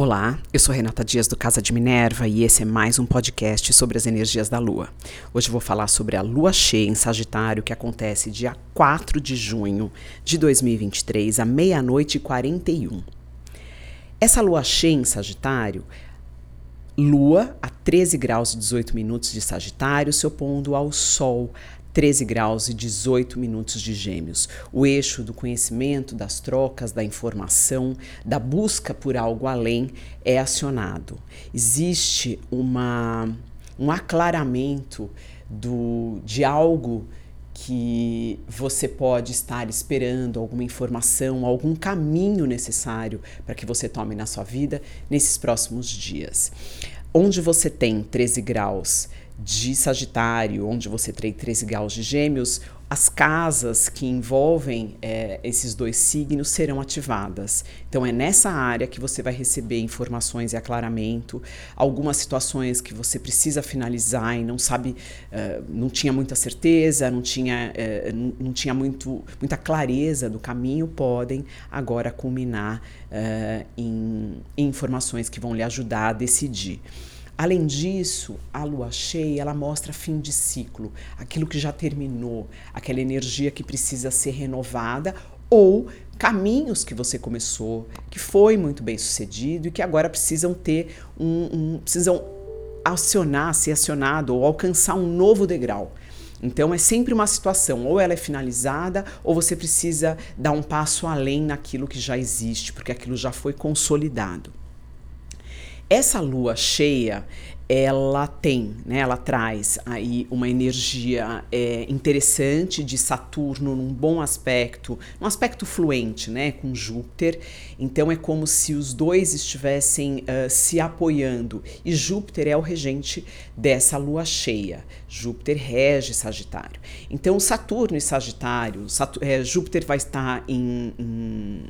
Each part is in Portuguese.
Olá, eu sou Renata Dias do Casa de Minerva e esse é mais um podcast sobre as energias da Lua. Hoje vou falar sobre a Lua cheia em Sagitário que acontece dia 4 de junho de 2023, à meia-noite e 41. Essa Lua cheia em Sagitário, Lua a 13 graus e 18 minutos de Sagitário, se opondo ao Sol 13 graus e 18 minutos de Gêmeos. O eixo do conhecimento, das trocas, da informação, da busca por algo além é acionado. Existe uma, um aclaramento do, de algo que você pode estar esperando alguma informação, algum caminho necessário para que você tome na sua vida nesses próximos dias. Onde você tem 13 graus de Sagitário, onde você tem 13 graus de Gêmeos, as casas que envolvem é, esses dois signos serão ativadas. Então, é nessa área que você vai receber informações e aclaramento, algumas situações que você precisa finalizar e não sabe, uh, não tinha muita certeza, não tinha, uh, não, tinha muito, muita clareza do caminho, podem agora culminar uh, em, em informações que vão lhe ajudar a decidir. Além disso, a lua cheia, ela mostra fim de ciclo, aquilo que já terminou, aquela energia que precisa ser renovada ou caminhos que você começou, que foi muito bem sucedido e que agora precisam ter um, um precisam acionar, ser acionado ou alcançar um novo degrau. Então é sempre uma situação, ou ela é finalizada, ou você precisa dar um passo além naquilo que já existe, porque aquilo já foi consolidado. Essa lua cheia, ela tem, né, ela traz aí uma energia é, interessante de Saturno num bom aspecto, um aspecto fluente, né, com Júpiter. Então é como se os dois estivessem uh, se apoiando. E Júpiter é o regente dessa lua cheia. Júpiter rege Sagitário. Então Saturno e Sagitário, é, Júpiter vai estar em, em,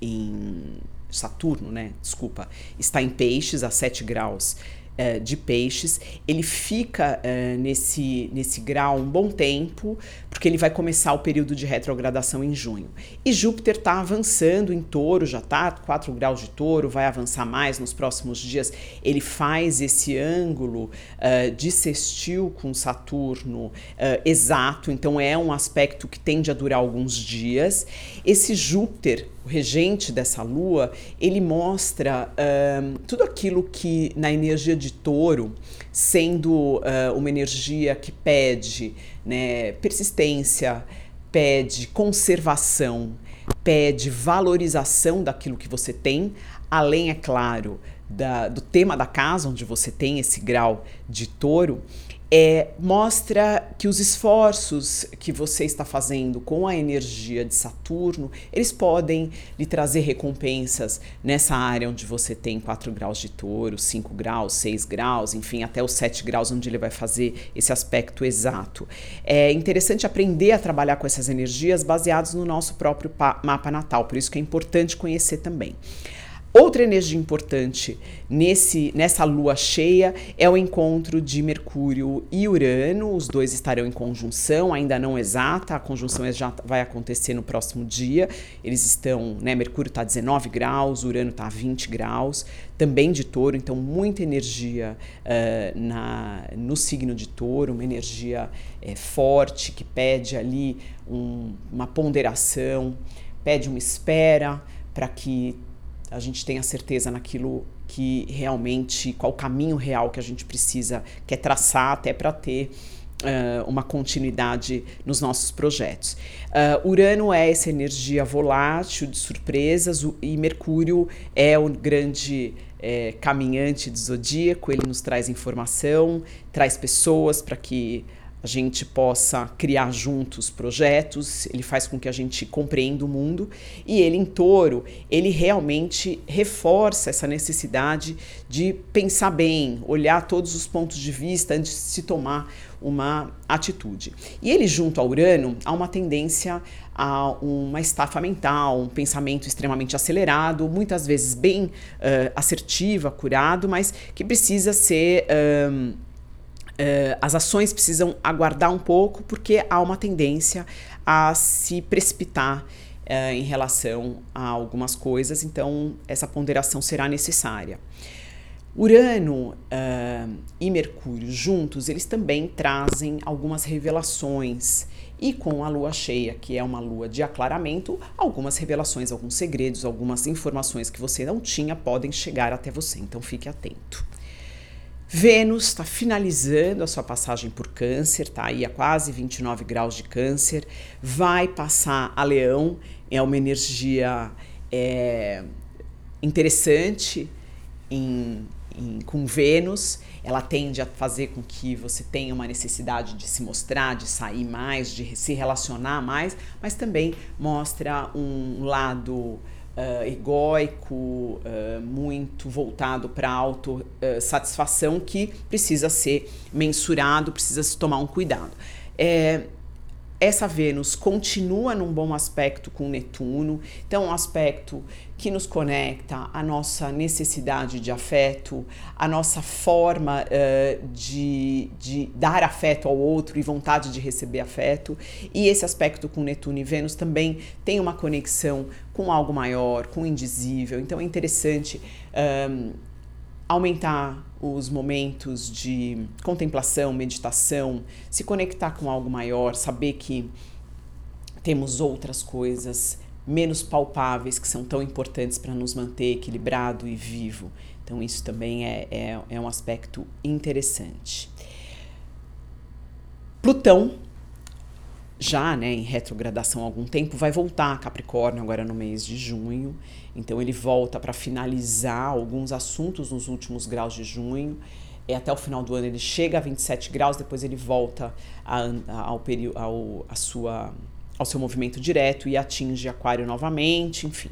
em Saturno, né? Desculpa, está em peixes a 7 graus uh, de peixes. Ele fica uh, nesse, nesse grau um bom tempo, porque ele vai começar o período de retrogradação em junho. E Júpiter está avançando em touro, já está 4 graus de touro, vai avançar mais nos próximos dias. Ele faz esse ângulo uh, de sextil com Saturno exato, então é um aspecto que tende a durar alguns dias. Esse Júpiter o regente dessa lua, ele mostra uh, tudo aquilo que na energia de touro, sendo uh, uma energia que pede né, persistência, pede conservação, pede valorização daquilo que você tem, além, é claro, da, do tema da casa, onde você tem esse grau de touro, é, mostra que os esforços que você está fazendo com a energia de Saturno, eles podem lhe trazer recompensas nessa área onde você tem 4 graus de touro, 5 graus, 6 graus, enfim, até os 7 graus, onde ele vai fazer esse aspecto exato. É interessante aprender a trabalhar com essas energias baseados no nosso próprio mapa natal, por isso que é importante conhecer também. Outra energia importante nesse, nessa lua cheia é o encontro de Mercúrio e Urano. Os dois estarão em conjunção, ainda não exata, a conjunção já vai acontecer no próximo dia. Eles estão, né? Mercúrio está a 19 graus, Urano está a 20 graus, também de touro, então muita energia uh, na, no signo de touro, uma energia é, forte que pede ali um, uma ponderação, pede uma espera para que a gente tenha certeza naquilo que realmente, qual o caminho real que a gente precisa, quer traçar até para ter uh, uma continuidade nos nossos projetos. Uh, Urano é essa energia volátil de surpresas e Mercúrio é o grande é, caminhante do zodíaco, ele nos traz informação, traz pessoas para que a gente possa criar juntos projetos, ele faz com que a gente compreenda o mundo e ele em touro, ele realmente reforça essa necessidade de pensar bem, olhar todos os pontos de vista antes de se tomar uma atitude. E ele junto ao Urano há uma tendência a uma estafa mental, um pensamento extremamente acelerado, muitas vezes bem uh, assertivo, acurado, mas que precisa ser Uh, as ações precisam aguardar um pouco porque há uma tendência a se precipitar uh, em relação a algumas coisas, então essa ponderação será necessária. Urano uh, e Mercúrio juntos, eles também trazem algumas revelações. E com a lua cheia, que é uma lua de aclaramento, algumas revelações, alguns segredos, algumas informações que você não tinha podem chegar até você. Então fique atento. Vênus está finalizando a sua passagem por Câncer, está aí a quase 29 graus de Câncer, vai passar a Leão, é uma energia é, interessante em em, com Vênus, ela tende a fazer com que você tenha uma necessidade de se mostrar, de sair mais, de se relacionar mais, mas também mostra um lado uh, egóico, uh, muito voltado para autossatisfação que precisa ser mensurado, precisa se tomar um cuidado. É, essa Vênus continua num bom aspecto com Netuno, então um aspecto que nos conecta à nossa necessidade de afeto, a nossa forma uh, de, de dar afeto ao outro e vontade de receber afeto. E esse aspecto com Netuno e Vênus também tem uma conexão com algo maior, com o indizível. Então é interessante um, aumentar os momentos de contemplação, meditação, se conectar com algo maior, saber que temos outras coisas menos palpáveis que são tão importantes para nos manter equilibrado e vivo. Então, isso também é, é, é um aspecto interessante. Plutão já né, em retrogradação há algum tempo, vai voltar a Capricórnio agora no mês de junho. Então ele volta para finalizar alguns assuntos nos últimos graus de junho. E até o final do ano ele chega a 27 graus, depois ele volta a, a, ao, período, ao, a sua, ao seu movimento direto e atinge Aquário novamente, enfim.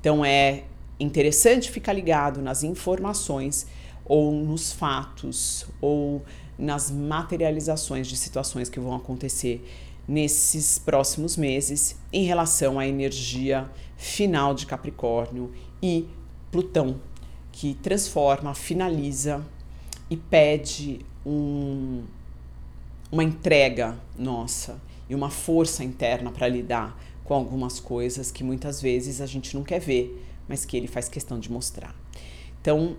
Então é interessante ficar ligado nas informações ou nos fatos ou nas materializações de situações que vão acontecer nesses próximos meses em relação à energia final de Capricórnio e Plutão, que transforma, finaliza e pede um, uma entrega nossa e uma força interna para lidar com algumas coisas que muitas vezes a gente não quer ver, mas que ele faz questão de mostrar. Então,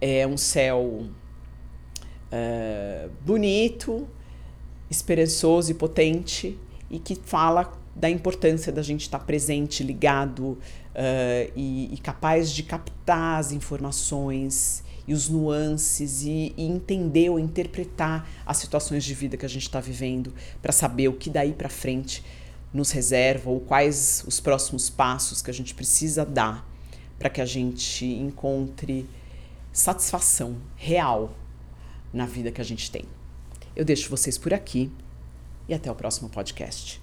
é um céu uh, bonito, esperançoso e potente e que fala da importância da gente estar presente, ligado uh, e, e, capaz de captar as informações e os nuances e, e entender ou interpretar as situações de vida que a gente está vivendo para saber o que daí para frente nos reserva ou quais os próximos passos que a gente precisa dar para que a gente encontre satisfação real na vida que a gente tem. Eu deixo vocês por aqui e até o próximo podcast.